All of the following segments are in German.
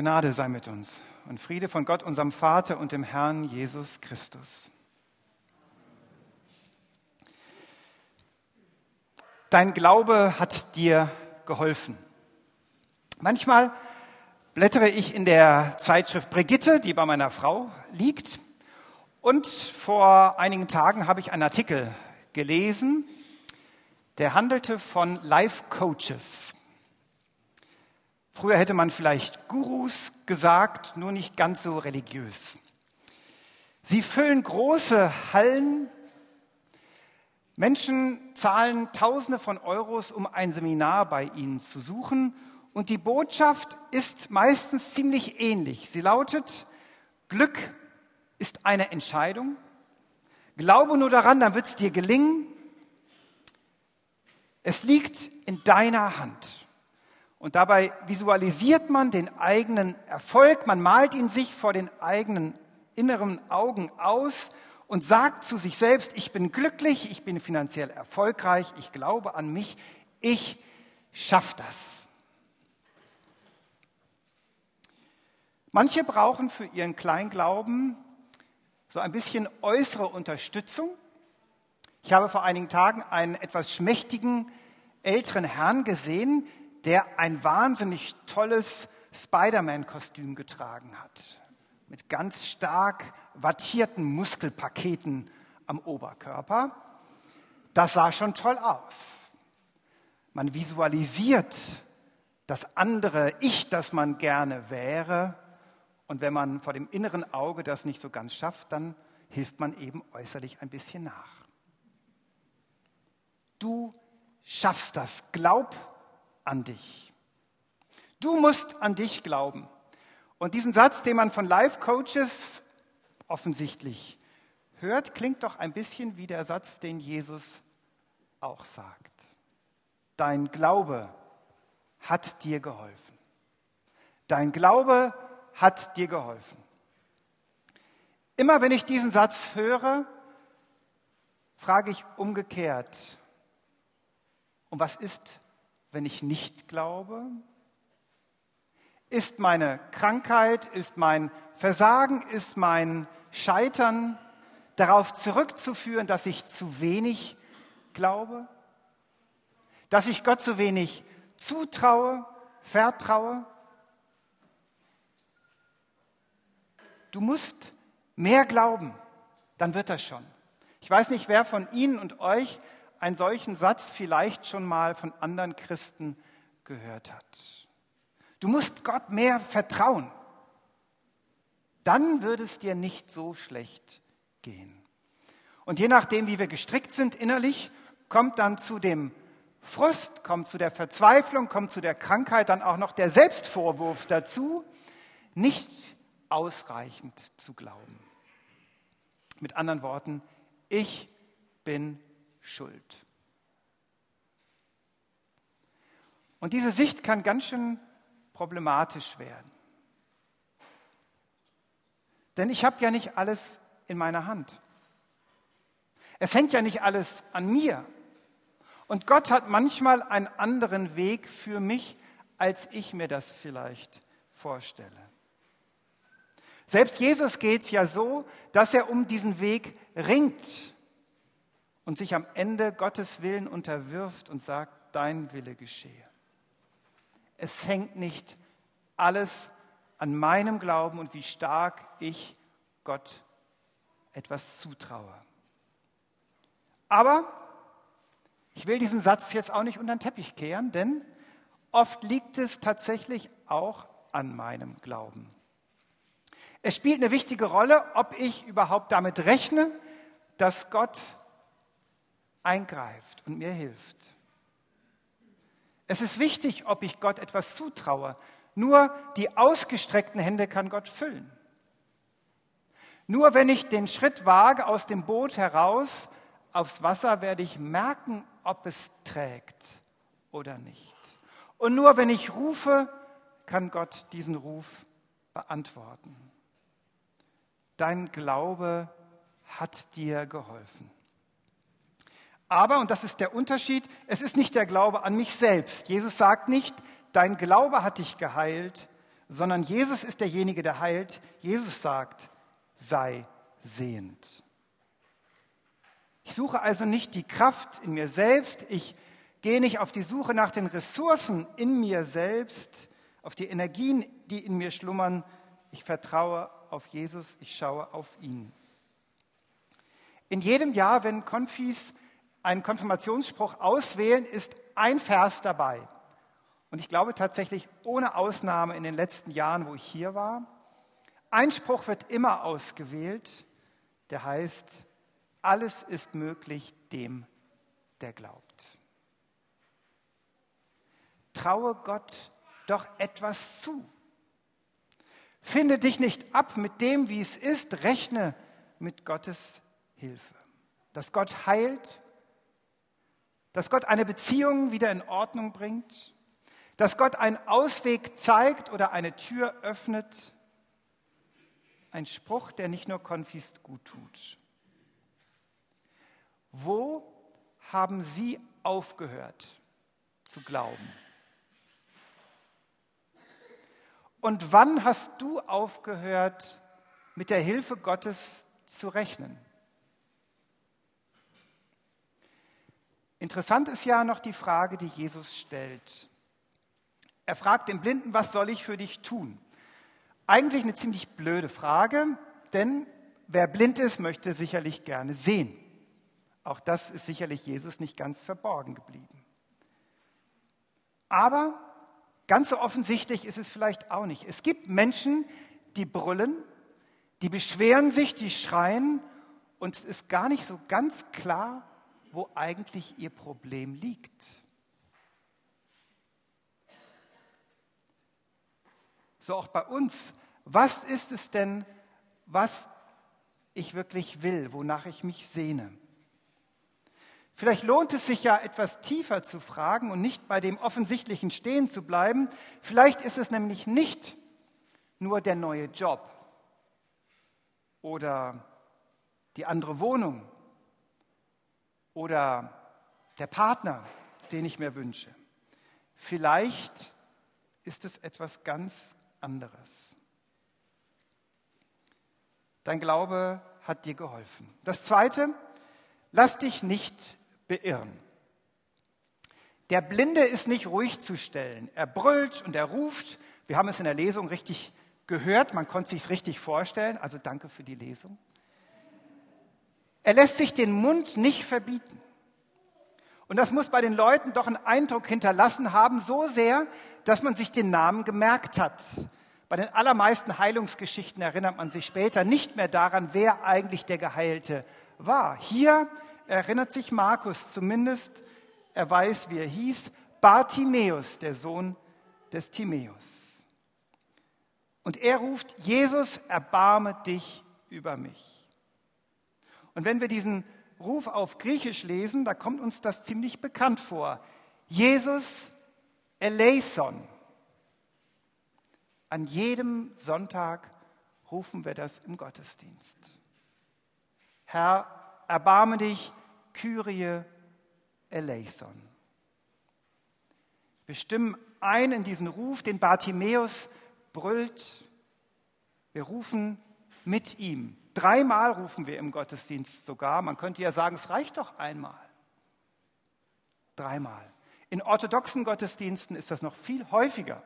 Gnade sei mit uns und Friede von Gott, unserem Vater und dem Herrn Jesus Christus. Dein Glaube hat dir geholfen. Manchmal blättere ich in der Zeitschrift Brigitte, die bei meiner Frau liegt. Und vor einigen Tagen habe ich einen Artikel gelesen, der handelte von Life Coaches. Früher hätte man vielleicht Gurus gesagt, nur nicht ganz so religiös. Sie füllen große Hallen. Menschen zahlen Tausende von Euros, um ein Seminar bei ihnen zu suchen. Und die Botschaft ist meistens ziemlich ähnlich. Sie lautet, Glück ist eine Entscheidung. Glaube nur daran, dann wird es dir gelingen. Es liegt in deiner Hand. Und dabei visualisiert man den eigenen Erfolg, man malt ihn sich vor den eigenen inneren Augen aus und sagt zu sich selbst, ich bin glücklich, ich bin finanziell erfolgreich, ich glaube an mich, ich schaffe das. Manche brauchen für ihren Kleinglauben so ein bisschen äußere Unterstützung. Ich habe vor einigen Tagen einen etwas schmächtigen älteren Herrn gesehen, der ein wahnsinnig tolles Spider-Man-Kostüm getragen hat. Mit ganz stark wattierten Muskelpaketen am Oberkörper. Das sah schon toll aus. Man visualisiert das andere Ich, das man gerne wäre. Und wenn man vor dem inneren Auge das nicht so ganz schafft, dann hilft man eben äußerlich ein bisschen nach. Du schaffst das. Glaub an dich. Du musst an dich glauben. Und diesen Satz, den man von Life-Coaches offensichtlich hört, klingt doch ein bisschen wie der Satz, den Jesus auch sagt. Dein Glaube hat dir geholfen. Dein Glaube hat dir geholfen. Immer wenn ich diesen Satz höre, frage ich umgekehrt, und was ist wenn ich nicht glaube? Ist meine Krankheit, ist mein Versagen, ist mein Scheitern darauf zurückzuführen, dass ich zu wenig glaube? Dass ich Gott zu wenig zutraue, vertraue? Du musst mehr glauben, dann wird das schon. Ich weiß nicht, wer von Ihnen und euch einen solchen Satz vielleicht schon mal von anderen Christen gehört hat. Du musst Gott mehr vertrauen. Dann würde es dir nicht so schlecht gehen. Und je nachdem, wie wir gestrickt sind innerlich, kommt dann zu dem Frust, kommt zu der Verzweiflung, kommt zu der Krankheit dann auch noch der Selbstvorwurf dazu, nicht ausreichend zu glauben. Mit anderen Worten, ich bin Schuld. Und diese Sicht kann ganz schön problematisch werden. Denn ich habe ja nicht alles in meiner Hand. Es hängt ja nicht alles an mir. Und Gott hat manchmal einen anderen Weg für mich, als ich mir das vielleicht vorstelle. Selbst Jesus geht es ja so, dass er um diesen Weg ringt und sich am Ende Gottes Willen unterwirft und sagt, dein Wille geschehe. Es hängt nicht alles an meinem Glauben und wie stark ich Gott etwas zutraue. Aber ich will diesen Satz jetzt auch nicht unter den Teppich kehren, denn oft liegt es tatsächlich auch an meinem Glauben. Es spielt eine wichtige Rolle, ob ich überhaupt damit rechne, dass Gott eingreift und mir hilft. Es ist wichtig, ob ich Gott etwas zutraue. Nur die ausgestreckten Hände kann Gott füllen. Nur wenn ich den Schritt wage aus dem Boot heraus aufs Wasser, werde ich merken, ob es trägt oder nicht. Und nur wenn ich rufe, kann Gott diesen Ruf beantworten. Dein Glaube hat dir geholfen. Aber, und das ist der Unterschied, es ist nicht der Glaube an mich selbst. Jesus sagt nicht, dein Glaube hat dich geheilt, sondern Jesus ist derjenige, der heilt. Jesus sagt, sei sehend. Ich suche also nicht die Kraft in mir selbst, ich gehe nicht auf die Suche nach den Ressourcen in mir selbst, auf die Energien, die in mir schlummern. Ich vertraue auf Jesus, ich schaue auf ihn. In jedem Jahr, wenn Konfis einen Konfirmationsspruch auswählen, ist ein Vers dabei. Und ich glaube tatsächlich ohne Ausnahme in den letzten Jahren, wo ich hier war, ein Spruch wird immer ausgewählt, der heißt, alles ist möglich dem, der glaubt. Traue Gott doch etwas zu. Finde dich nicht ab mit dem, wie es ist, rechne mit Gottes Hilfe. Dass Gott heilt, dass Gott eine Beziehung wieder in Ordnung bringt, dass Gott einen Ausweg zeigt oder eine Tür öffnet. Ein Spruch, der nicht nur Konfist gut tut. Wo haben Sie aufgehört zu glauben? Und wann hast du aufgehört, mit der Hilfe Gottes zu rechnen? Interessant ist ja noch die Frage, die Jesus stellt. Er fragt den Blinden, was soll ich für dich tun? Eigentlich eine ziemlich blöde Frage, denn wer blind ist, möchte sicherlich gerne sehen. Auch das ist sicherlich Jesus nicht ganz verborgen geblieben. Aber ganz so offensichtlich ist es vielleicht auch nicht. Es gibt Menschen, die brüllen, die beschweren sich, die schreien und es ist gar nicht so ganz klar, wo eigentlich ihr Problem liegt. so auch bei uns. Was ist es denn, was ich wirklich will, wonach ich mich sehne? Vielleicht lohnt es sich ja etwas tiefer zu fragen und nicht bei dem Offensichtlichen stehen zu bleiben. Vielleicht ist es nämlich nicht nur der neue Job oder die andere Wohnung oder der Partner, den ich mir wünsche. Vielleicht ist es etwas ganz anderes. Dein Glaube hat dir geholfen. Das Zweite, lass dich nicht beirren. Der Blinde ist nicht ruhig zu stellen. Er brüllt und er ruft. Wir haben es in der Lesung richtig gehört, man konnte sich es richtig vorstellen, also danke für die Lesung. Er lässt sich den Mund nicht verbieten. Und das muss bei den Leuten doch einen Eindruck hinterlassen haben, so sehr, dass man sich den Namen gemerkt hat. Bei den allermeisten Heilungsgeschichten erinnert man sich später nicht mehr daran, wer eigentlich der Geheilte war. Hier erinnert sich Markus zumindest, er weiß, wie er hieß, Bartimäus, der Sohn des Timäus. Und er ruft, Jesus, erbarme dich über mich. Und wenn wir diesen Ruf auf Griechisch lesen, da kommt uns das ziemlich bekannt vor. Jesus eleison. An jedem Sonntag rufen wir das im Gottesdienst. Herr, erbarme dich, Kyrie eleison. Wir stimmen ein in diesen Ruf, den Bartimäus brüllt. Wir rufen mit ihm. Dreimal rufen wir im Gottesdienst sogar. Man könnte ja sagen, es reicht doch einmal. Dreimal. In orthodoxen Gottesdiensten ist das noch viel häufiger.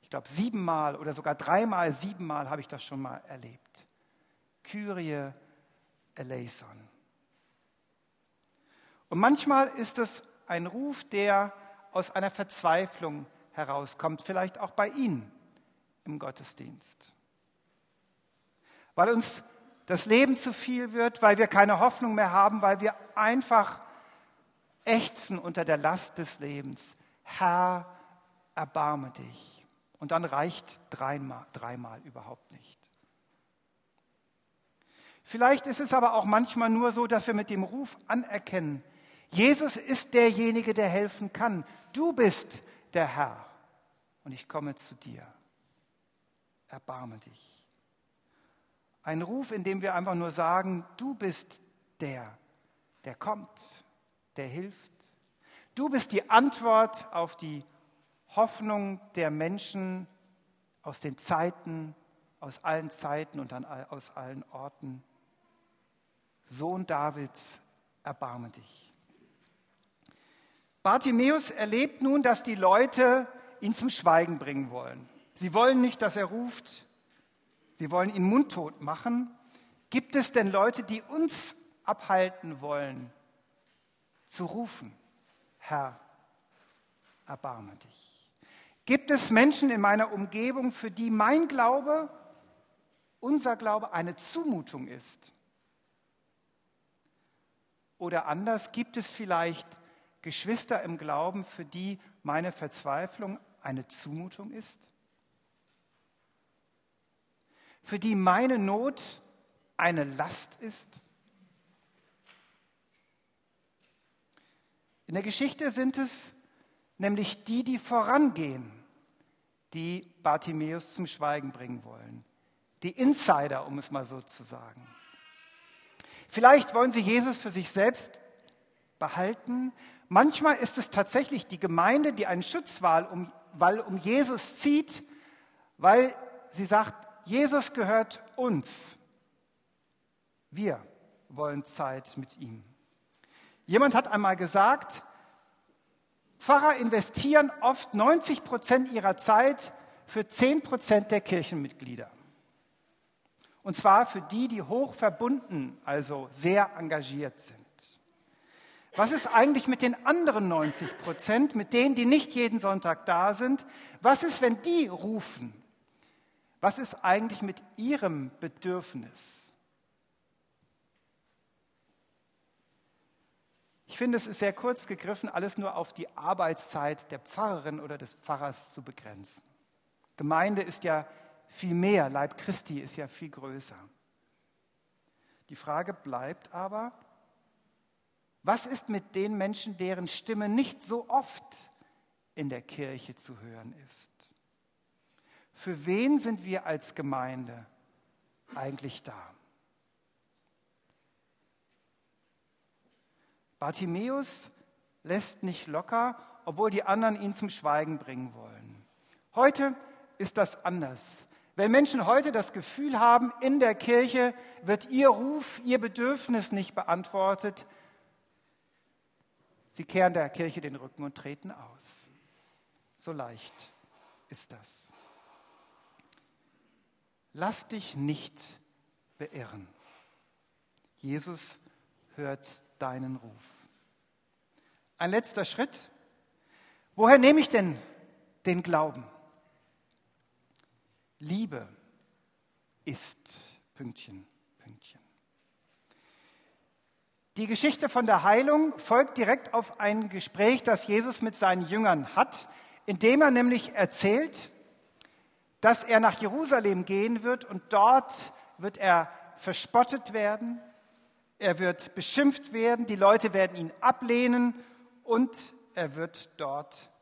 Ich glaube, siebenmal oder sogar dreimal, siebenmal habe ich das schon mal erlebt. Kyrie eleison. Und manchmal ist es ein Ruf, der aus einer Verzweiflung herauskommt, vielleicht auch bei Ihnen im Gottesdienst weil uns das Leben zu viel wird, weil wir keine Hoffnung mehr haben, weil wir einfach ächzen unter der Last des Lebens. Herr, erbarme dich. Und dann reicht dreimal, dreimal überhaupt nicht. Vielleicht ist es aber auch manchmal nur so, dass wir mit dem Ruf anerkennen, Jesus ist derjenige, der helfen kann. Du bist der Herr und ich komme zu dir. Erbarme dich. Ein Ruf, in dem wir einfach nur sagen, du bist der, der kommt, der hilft. Du bist die Antwort auf die Hoffnung der Menschen aus den Zeiten, aus allen Zeiten und an, aus allen Orten. Sohn Davids, erbarme dich. Bartimäus erlebt nun, dass die Leute ihn zum Schweigen bringen wollen. Sie wollen nicht, dass er ruft. Sie wollen ihn mundtot machen. Gibt es denn Leute, die uns abhalten wollen, zu rufen, Herr, erbarme dich? Gibt es Menschen in meiner Umgebung, für die mein Glaube, unser Glaube eine Zumutung ist? Oder anders, gibt es vielleicht Geschwister im Glauben, für die meine Verzweiflung eine Zumutung ist? Für die meine Not eine Last ist? In der Geschichte sind es nämlich die, die vorangehen, die Bartimäus zum Schweigen bringen wollen. Die Insider, um es mal so zu sagen. Vielleicht wollen sie Jesus für sich selbst behalten. Manchmal ist es tatsächlich die Gemeinde, die einen Schutzwall um, um Jesus zieht, weil sie sagt, Jesus gehört uns. Wir wollen Zeit mit ihm. Jemand hat einmal gesagt, Pfarrer investieren oft 90 Prozent ihrer Zeit für 10 Prozent der Kirchenmitglieder. Und zwar für die, die hoch verbunden, also sehr engagiert sind. Was ist eigentlich mit den anderen 90 Prozent, mit denen, die nicht jeden Sonntag da sind? Was ist, wenn die rufen? Was ist eigentlich mit ihrem Bedürfnis? Ich finde, es ist sehr kurz gegriffen, alles nur auf die Arbeitszeit der Pfarrerin oder des Pfarrers zu begrenzen. Gemeinde ist ja viel mehr, Leib Christi ist ja viel größer. Die Frage bleibt aber, was ist mit den Menschen, deren Stimme nicht so oft in der Kirche zu hören ist? Für wen sind wir als Gemeinde eigentlich da? Bartimäus lässt nicht locker, obwohl die anderen ihn zum Schweigen bringen wollen. Heute ist das anders. Wenn Menschen heute das Gefühl haben, in der Kirche wird ihr Ruf, ihr Bedürfnis nicht beantwortet, sie kehren der Kirche den Rücken und treten aus. So leicht ist das. Lass dich nicht beirren. Jesus hört deinen Ruf. Ein letzter Schritt. Woher nehme ich denn den Glauben? Liebe ist Pünktchen, Pünktchen. Die Geschichte von der Heilung folgt direkt auf ein Gespräch, das Jesus mit seinen Jüngern hat, indem er nämlich erzählt, dass er nach Jerusalem gehen wird und dort wird er verspottet werden, er wird beschimpft werden, die Leute werden ihn ablehnen und er wird dort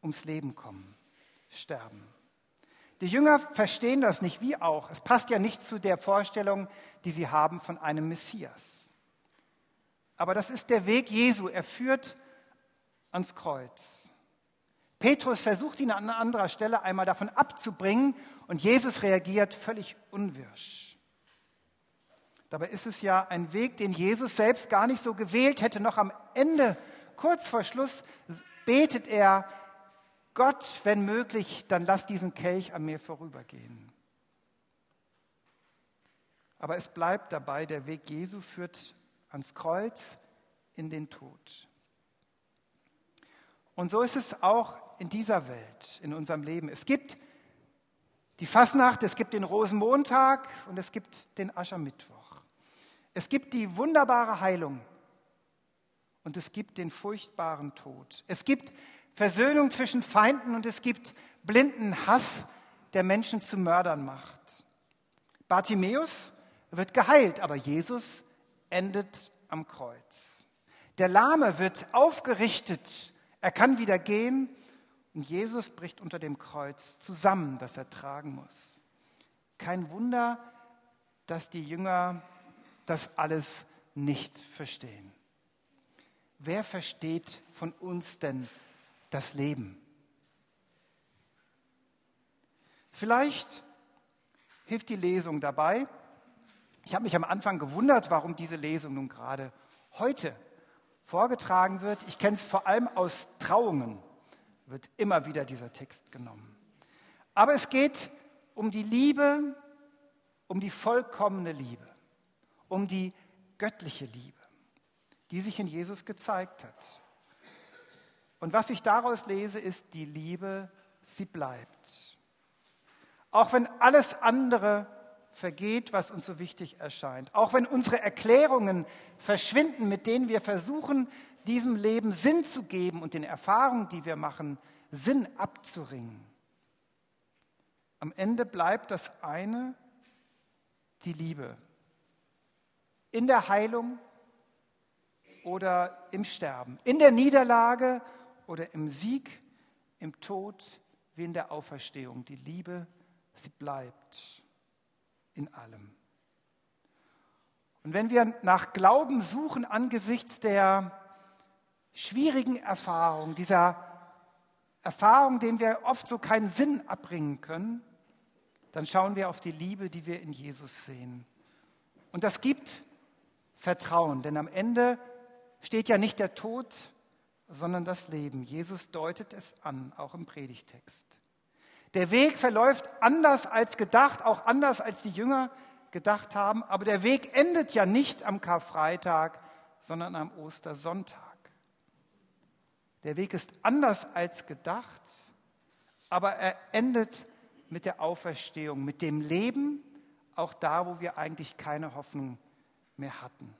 ums Leben kommen, sterben. Die Jünger verstehen das nicht, wie auch. Es passt ja nicht zu der Vorstellung, die sie haben von einem Messias. Aber das ist der Weg Jesu. Er führt ans Kreuz. Petrus versucht ihn an anderer Stelle einmal davon abzubringen und Jesus reagiert völlig unwirsch. Dabei ist es ja ein Weg, den Jesus selbst gar nicht so gewählt hätte. Noch am Ende, kurz vor Schluss, betet er, Gott, wenn möglich, dann lass diesen Kelch an mir vorübergehen. Aber es bleibt dabei, der Weg Jesu führt ans Kreuz in den Tod. Und so ist es auch in dieser Welt, in unserem Leben. Es gibt die Fasnacht, es gibt den Rosenmontag und es gibt den Aschermittwoch. Es gibt die wunderbare Heilung und es gibt den furchtbaren Tod. Es gibt Versöhnung zwischen Feinden und es gibt blinden Hass, der Menschen zu Mördern macht. Bartimäus wird geheilt, aber Jesus endet am Kreuz. Der Lahme wird aufgerichtet, er kann wieder gehen und Jesus bricht unter dem Kreuz zusammen, das er tragen muss. Kein Wunder, dass die Jünger das alles nicht verstehen. Wer versteht von uns denn das Leben? Vielleicht hilft die Lesung dabei. Ich habe mich am Anfang gewundert, warum diese Lesung nun gerade heute vorgetragen wird. Ich kenne es vor allem aus Trauungen, wird immer wieder dieser Text genommen. Aber es geht um die Liebe, um die vollkommene Liebe, um die göttliche Liebe, die sich in Jesus gezeigt hat. Und was ich daraus lese, ist, die Liebe, sie bleibt. Auch wenn alles andere vergeht, was uns so wichtig erscheint. Auch wenn unsere Erklärungen verschwinden, mit denen wir versuchen, diesem Leben Sinn zu geben und den Erfahrungen, die wir machen, Sinn abzuringen. Am Ende bleibt das eine, die Liebe. In der Heilung oder im Sterben, in der Niederlage oder im Sieg, im Tod wie in der Auferstehung. Die Liebe, sie bleibt in allem. Und wenn wir nach Glauben suchen angesichts der schwierigen Erfahrung, dieser Erfahrung, denen wir oft so keinen Sinn abbringen können, dann schauen wir auf die Liebe, die wir in Jesus sehen. Und das gibt Vertrauen, denn am Ende steht ja nicht der Tod, sondern das Leben. Jesus deutet es an, auch im Predigtext. Der Weg verläuft anders als gedacht, auch anders als die Jünger gedacht haben, aber der Weg endet ja nicht am Karfreitag, sondern am Ostersonntag. Der Weg ist anders als gedacht, aber er endet mit der Auferstehung, mit dem Leben, auch da, wo wir eigentlich keine Hoffnung mehr hatten.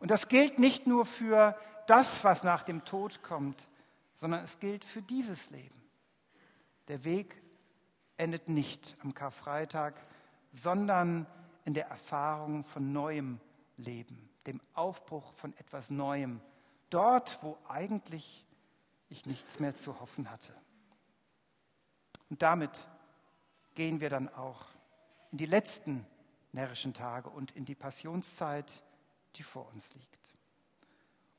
Und das gilt nicht nur für das, was nach dem Tod kommt, sondern es gilt für dieses Leben. Der Weg endet nicht am Karfreitag, sondern in der Erfahrung von neuem Leben, dem Aufbruch von etwas Neuem, dort, wo eigentlich ich nichts mehr zu hoffen hatte. Und damit gehen wir dann auch in die letzten närrischen Tage und in die Passionszeit, die vor uns liegt.